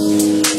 Música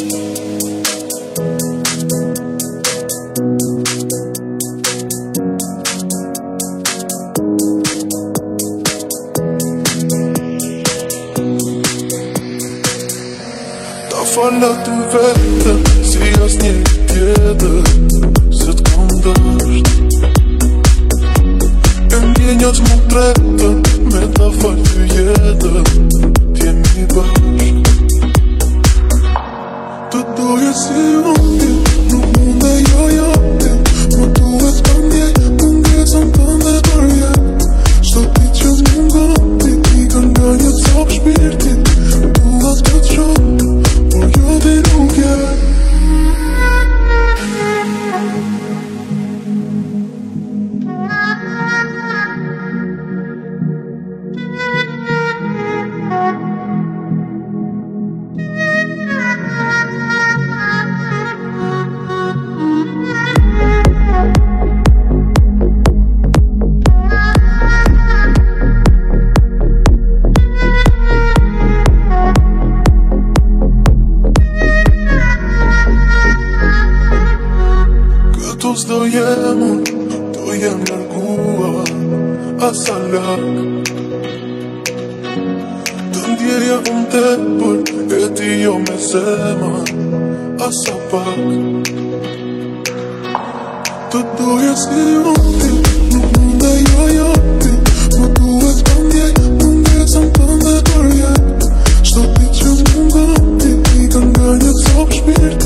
Të doja si jopi Nuk mund e jo jopi Më duhet të Më ndjesëm të ndërje Shto ti që më nga ti Ti ka nga një copë shpirt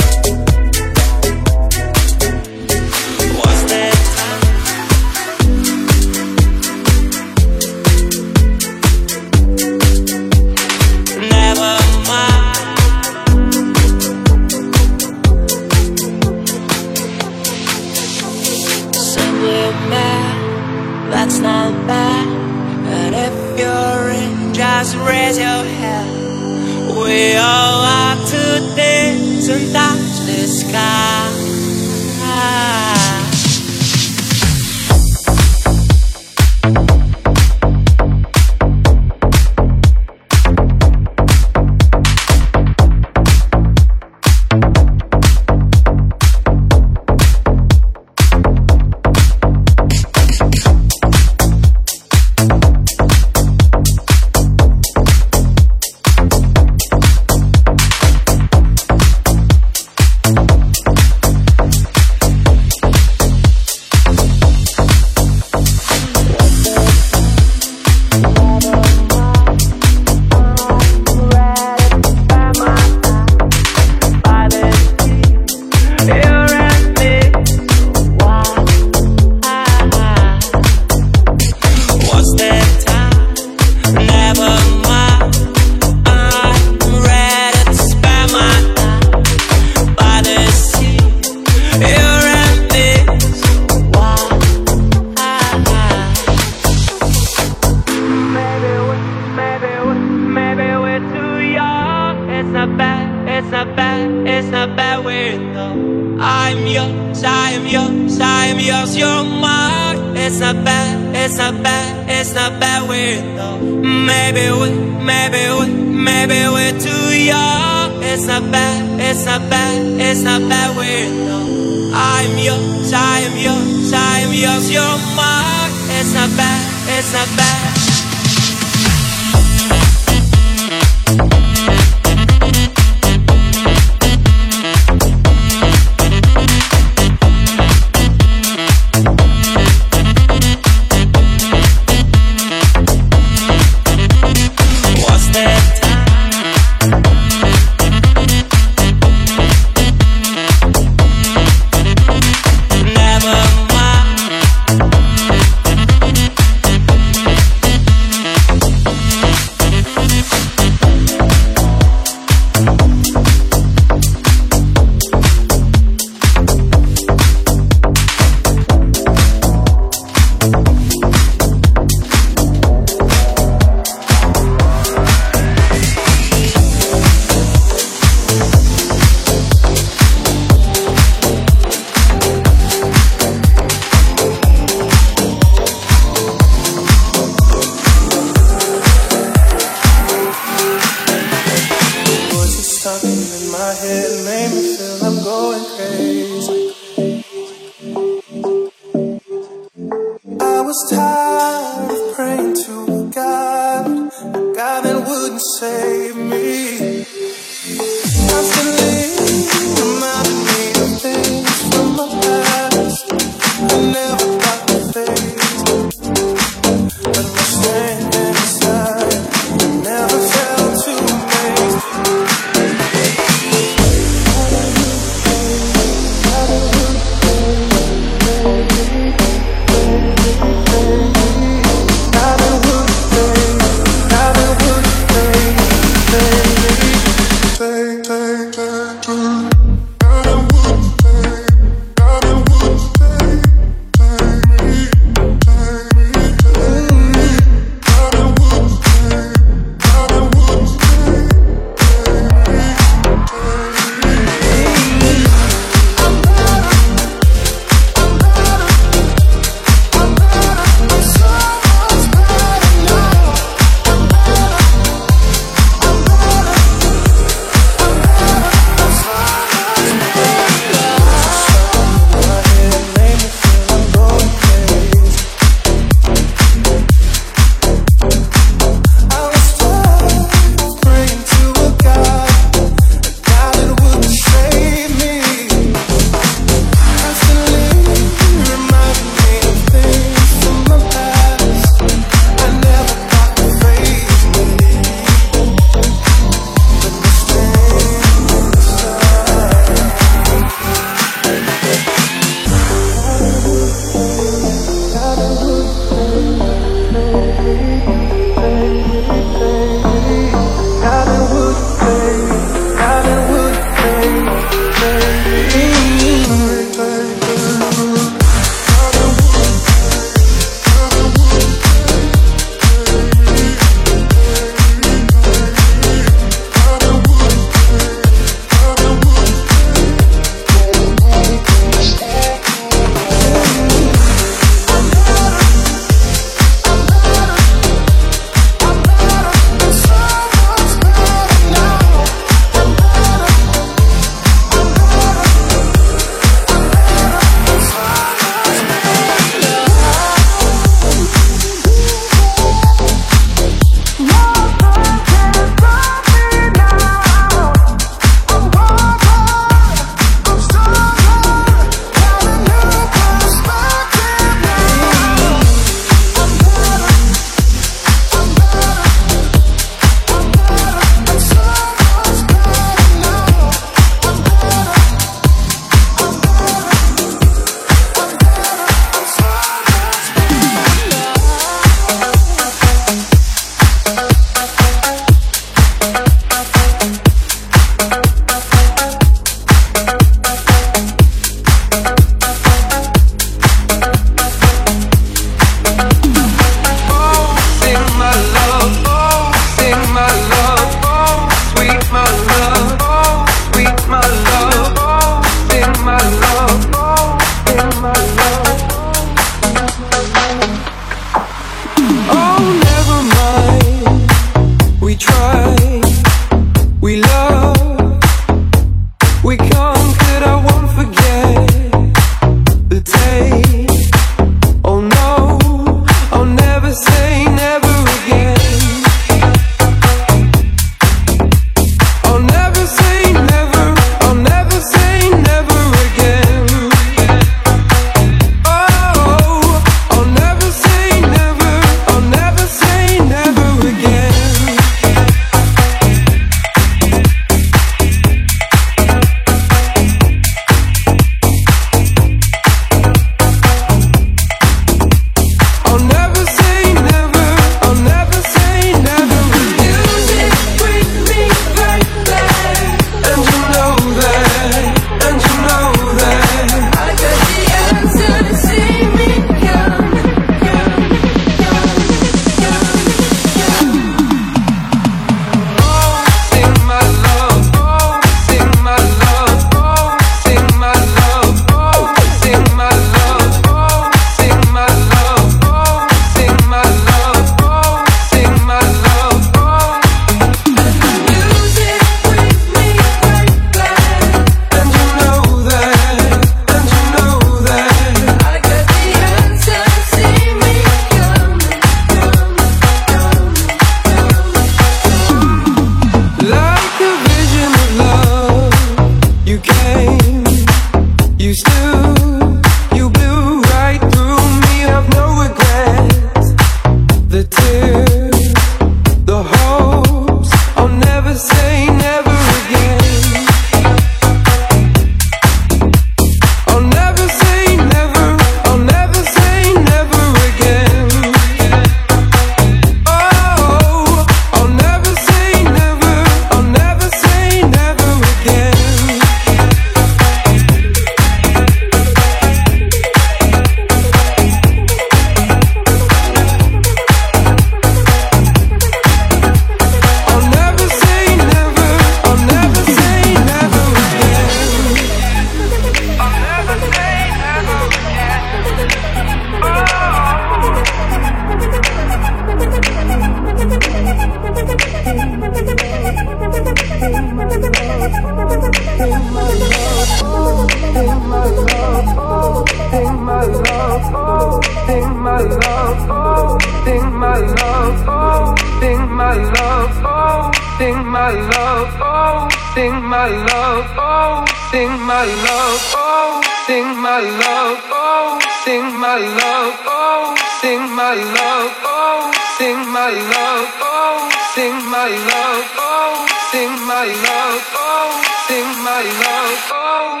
sing my love, oh, sing my love, oh, sing my love, oh, sing my love, oh, sing my love, oh.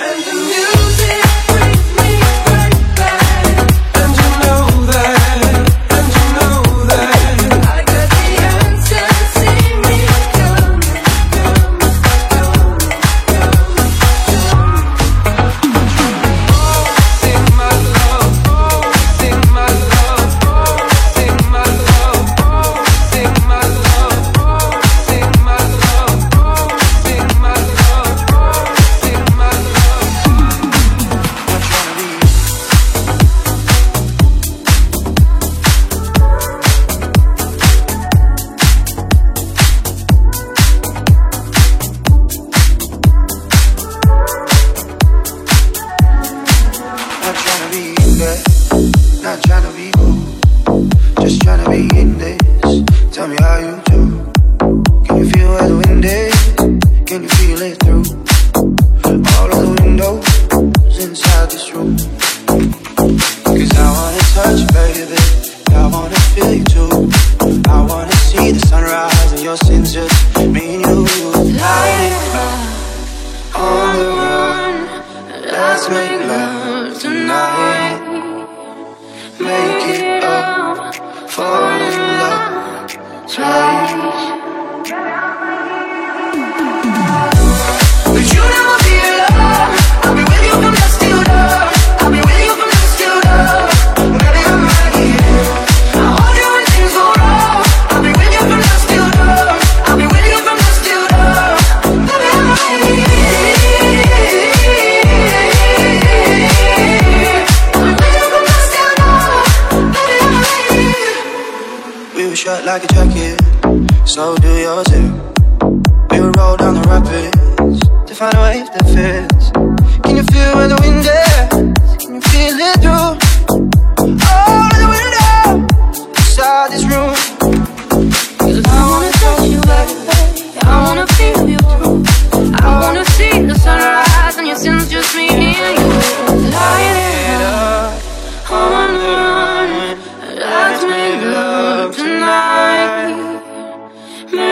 And the music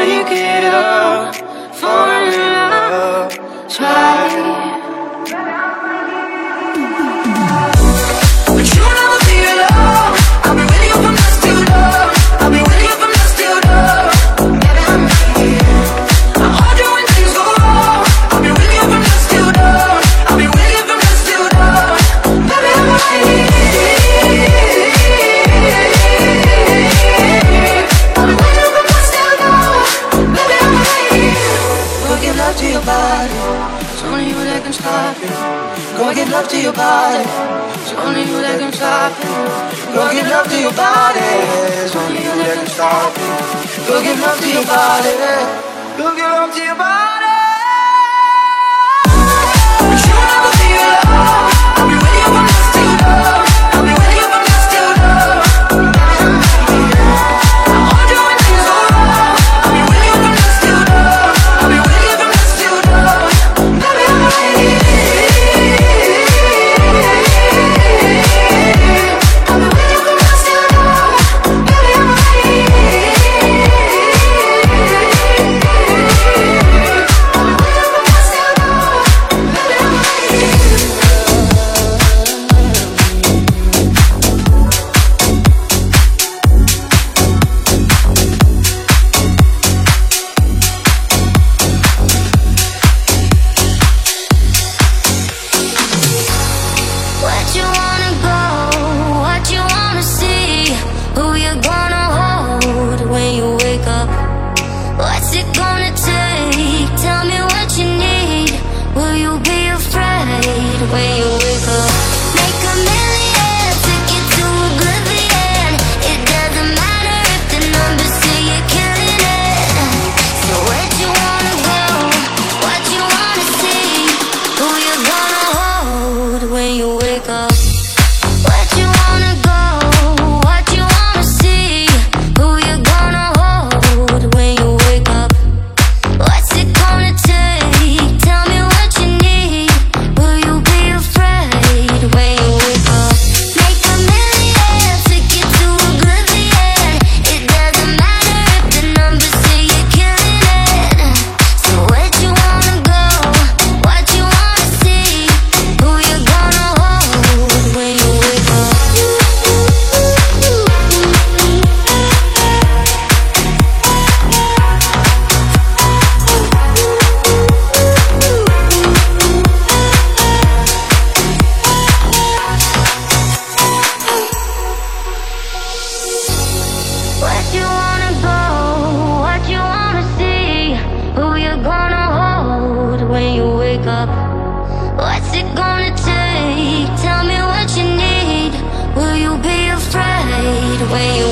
you it up. body. It's only you that can stop it. Go give love to your body. It's only you that can stop it. Go give love to your body. Go give love to your body. But you'll never. I'll be. when you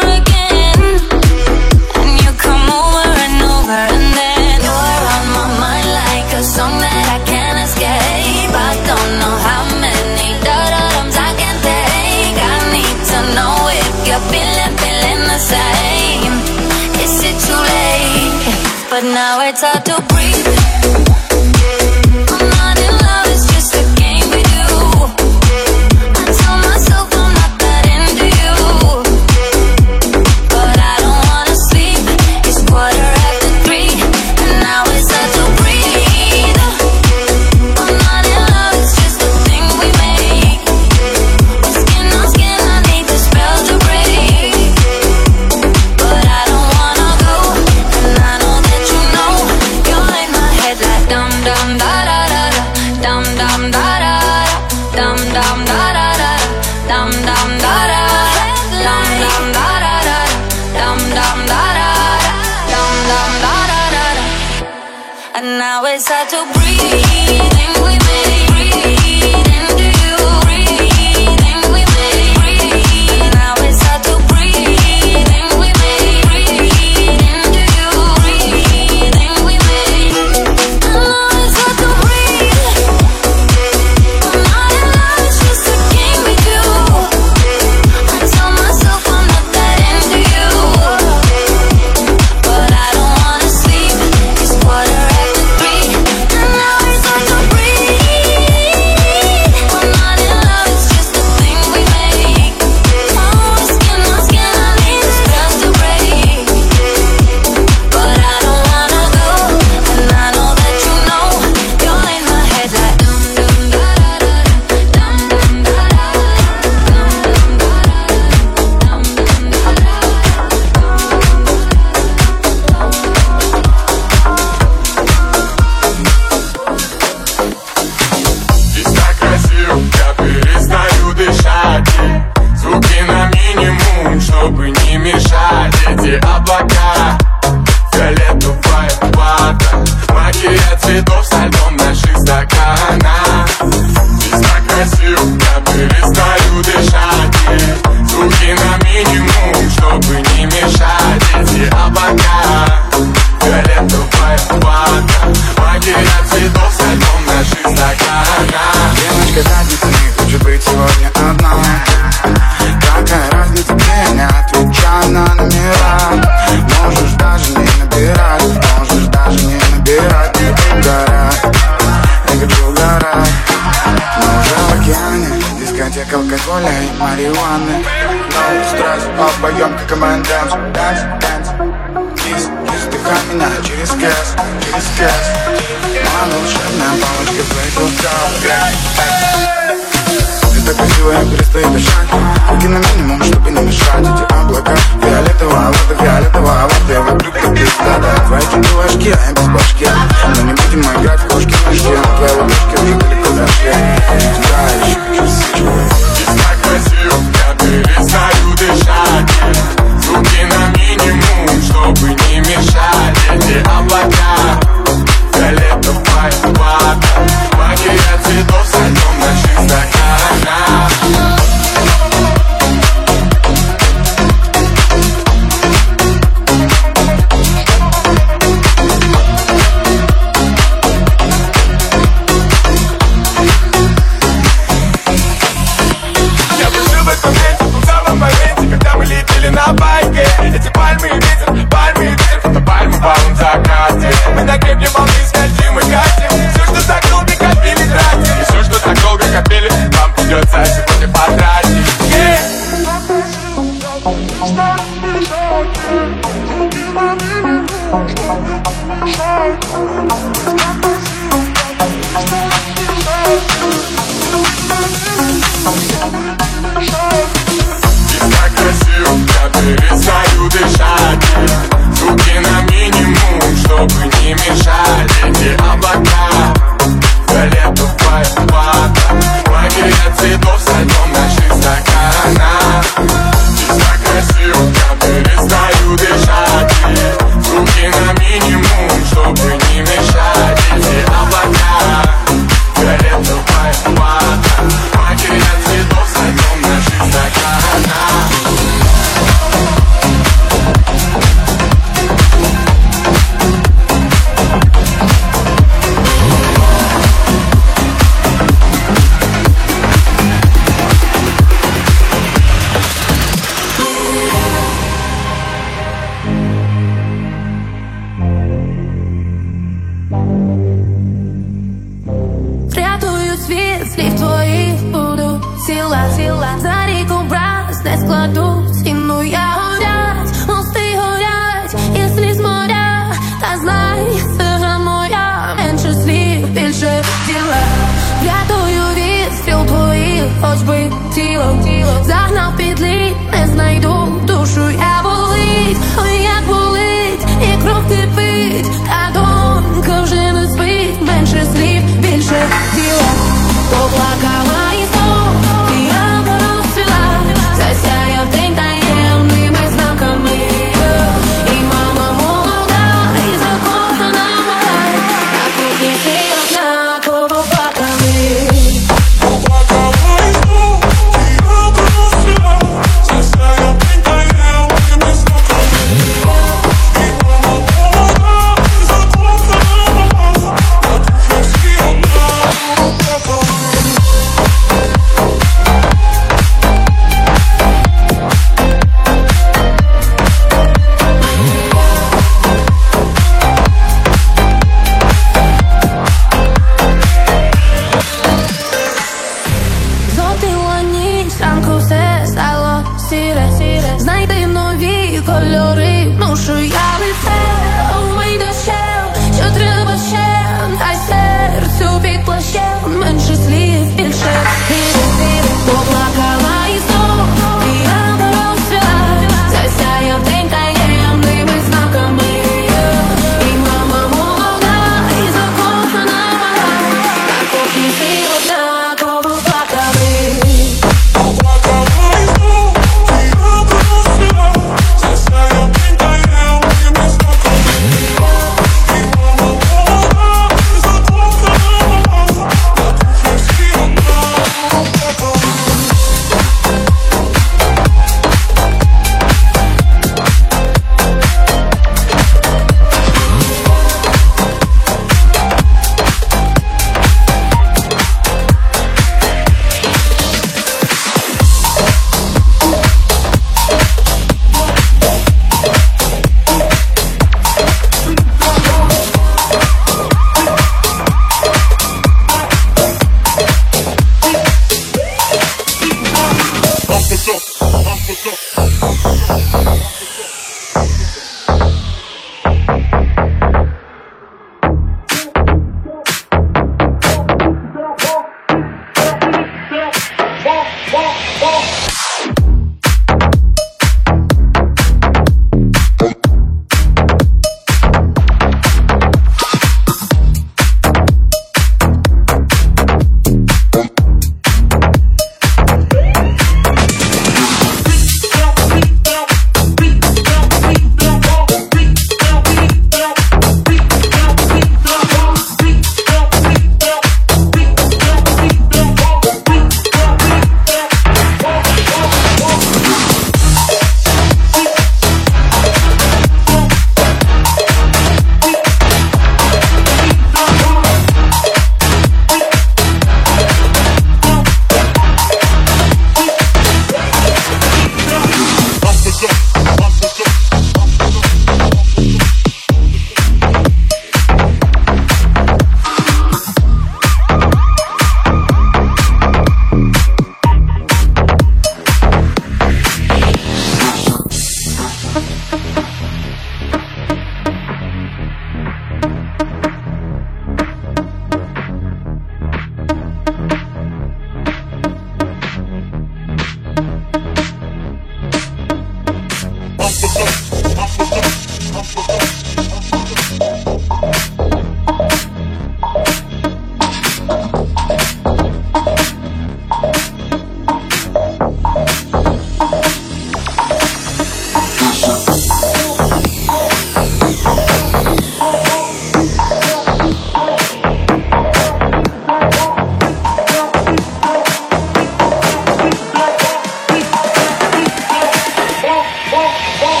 Bump, bump.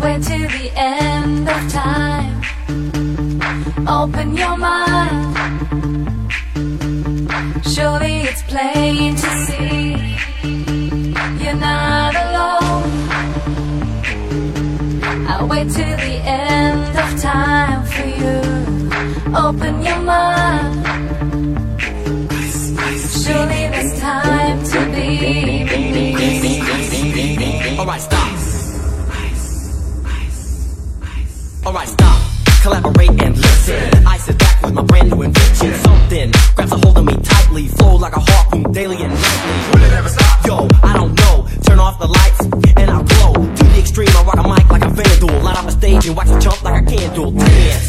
Wait to the end of time. Open your mind. Surely it's plain to see you're not alone. I wait to the end of time for you. Open your mind. Surely there's time to be. Alright, And listen. I sit back with my brand new invention. Something grabs a hold of me tightly. Flow like a harpoon daily and nightly. Will it ever stop? Yo, I don't know. Turn off the lights and I'll glow. To the extreme, I rock a mic like a vandal. Light up a stage and wax a chump like a candle. Dance.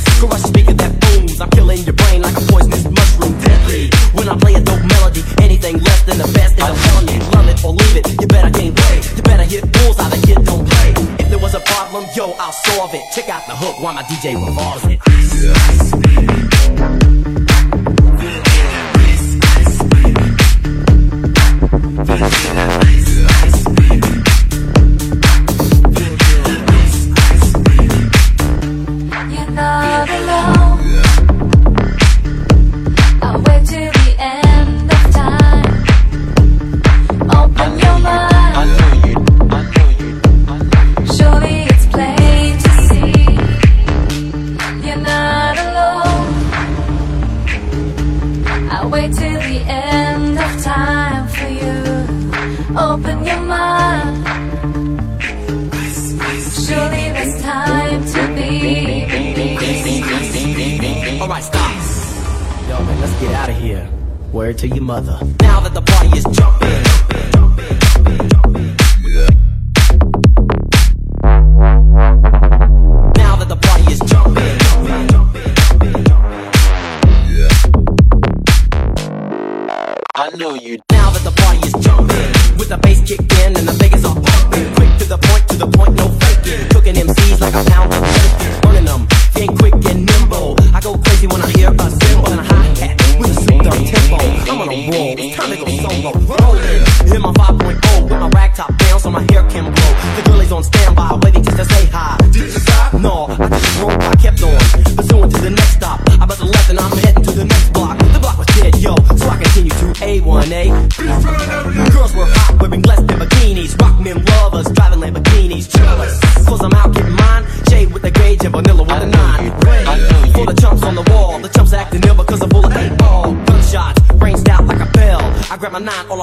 I'll solve it. Check out the hook while my DJ revolves it. Open your mind. Surely there's time to be. Alright, stop. Yo, man, let's get out of here. Word to your mother. Now that the party is jumping. Now that the party is jumping. I know you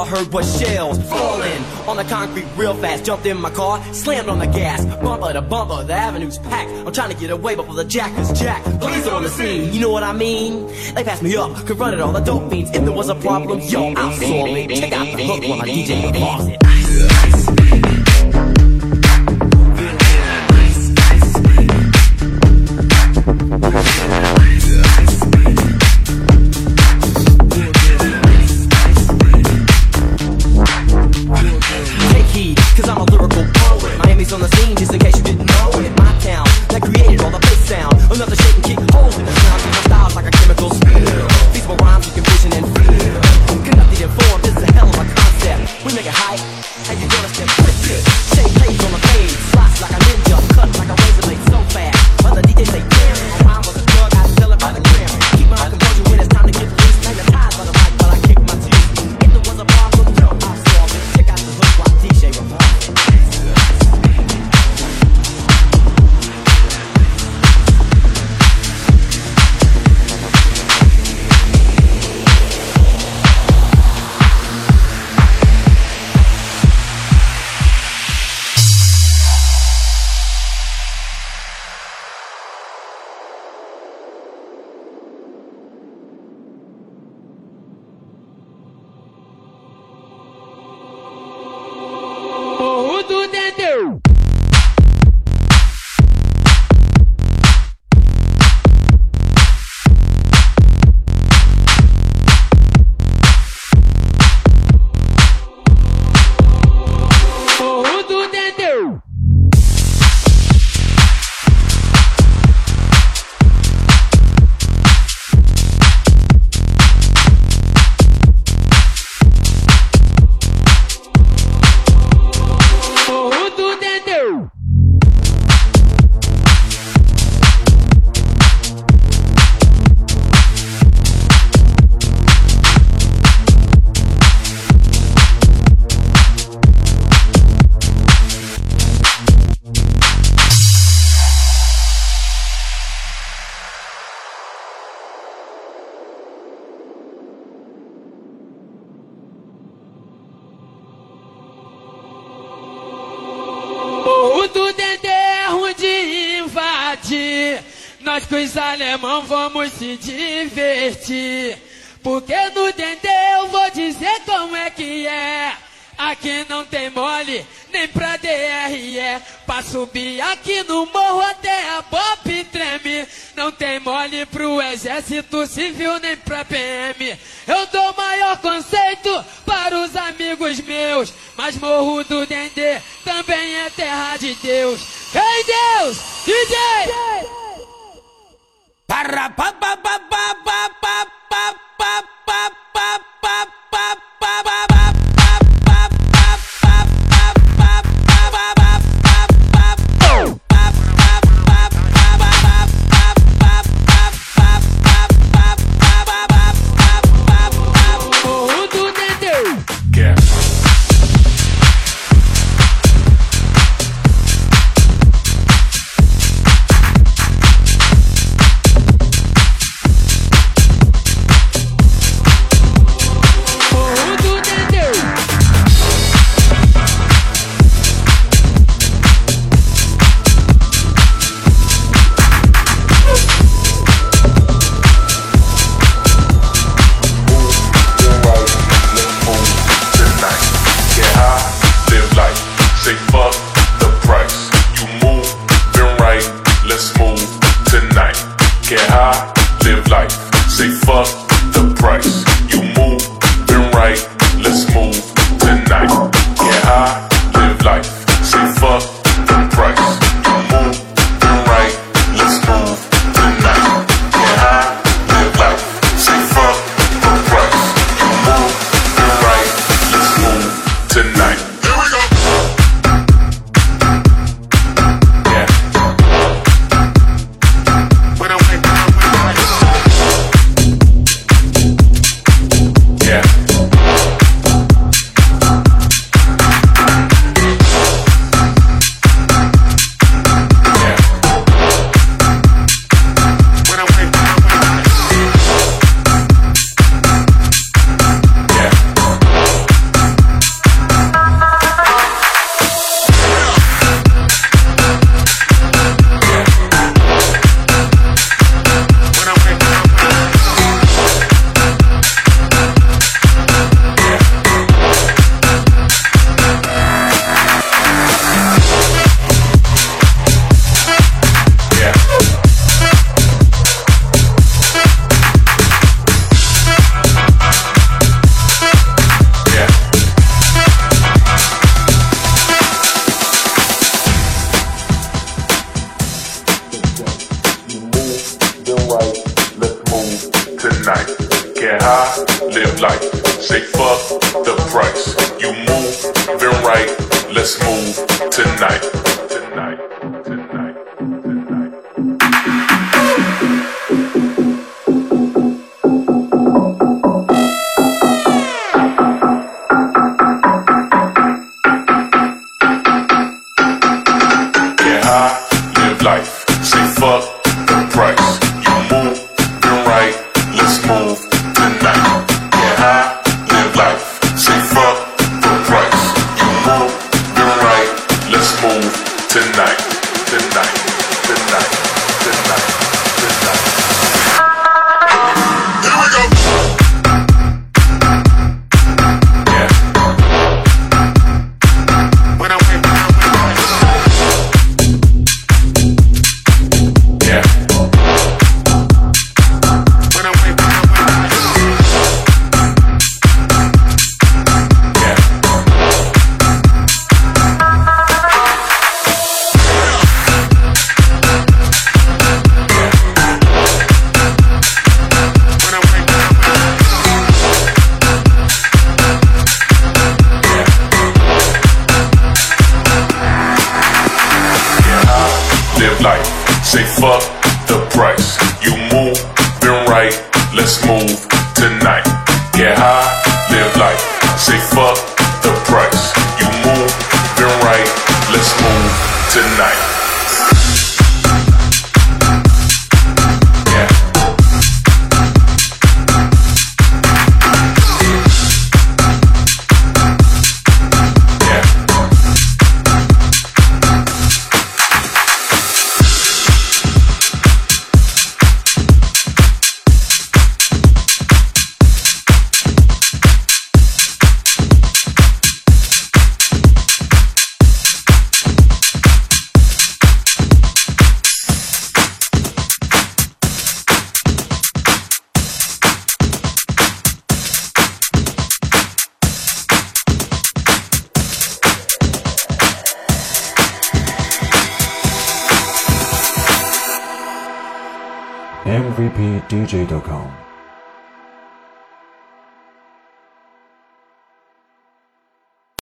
I heard was shells falling on the concrete real fast. Jumped in my car, slammed on the gas. Bumper to bumper, the avenue's packed. I'm trying to get away before the jackers jack. Police on the scene, you know what I mean? They passed me up, could run it all the dope fiends. If there was a problem, yo, I'll solve it. Check out the hook while I DJ the closet. os alemão vamos se divertir. Porque no Dendê eu vou dizer como é que é. Aqui não tem mole, nem pra DRE. Pra subir aqui no morro até a pop treme. Não tem mole pro exército civil, nem pra PM. Eu dou maior conceito para os amigos meus. Mas morro do Dendê também é terra de Deus. Ei Deus, DJ! DJ! Para pa pa pa pa pa pa pa pa pa pa pa pa pa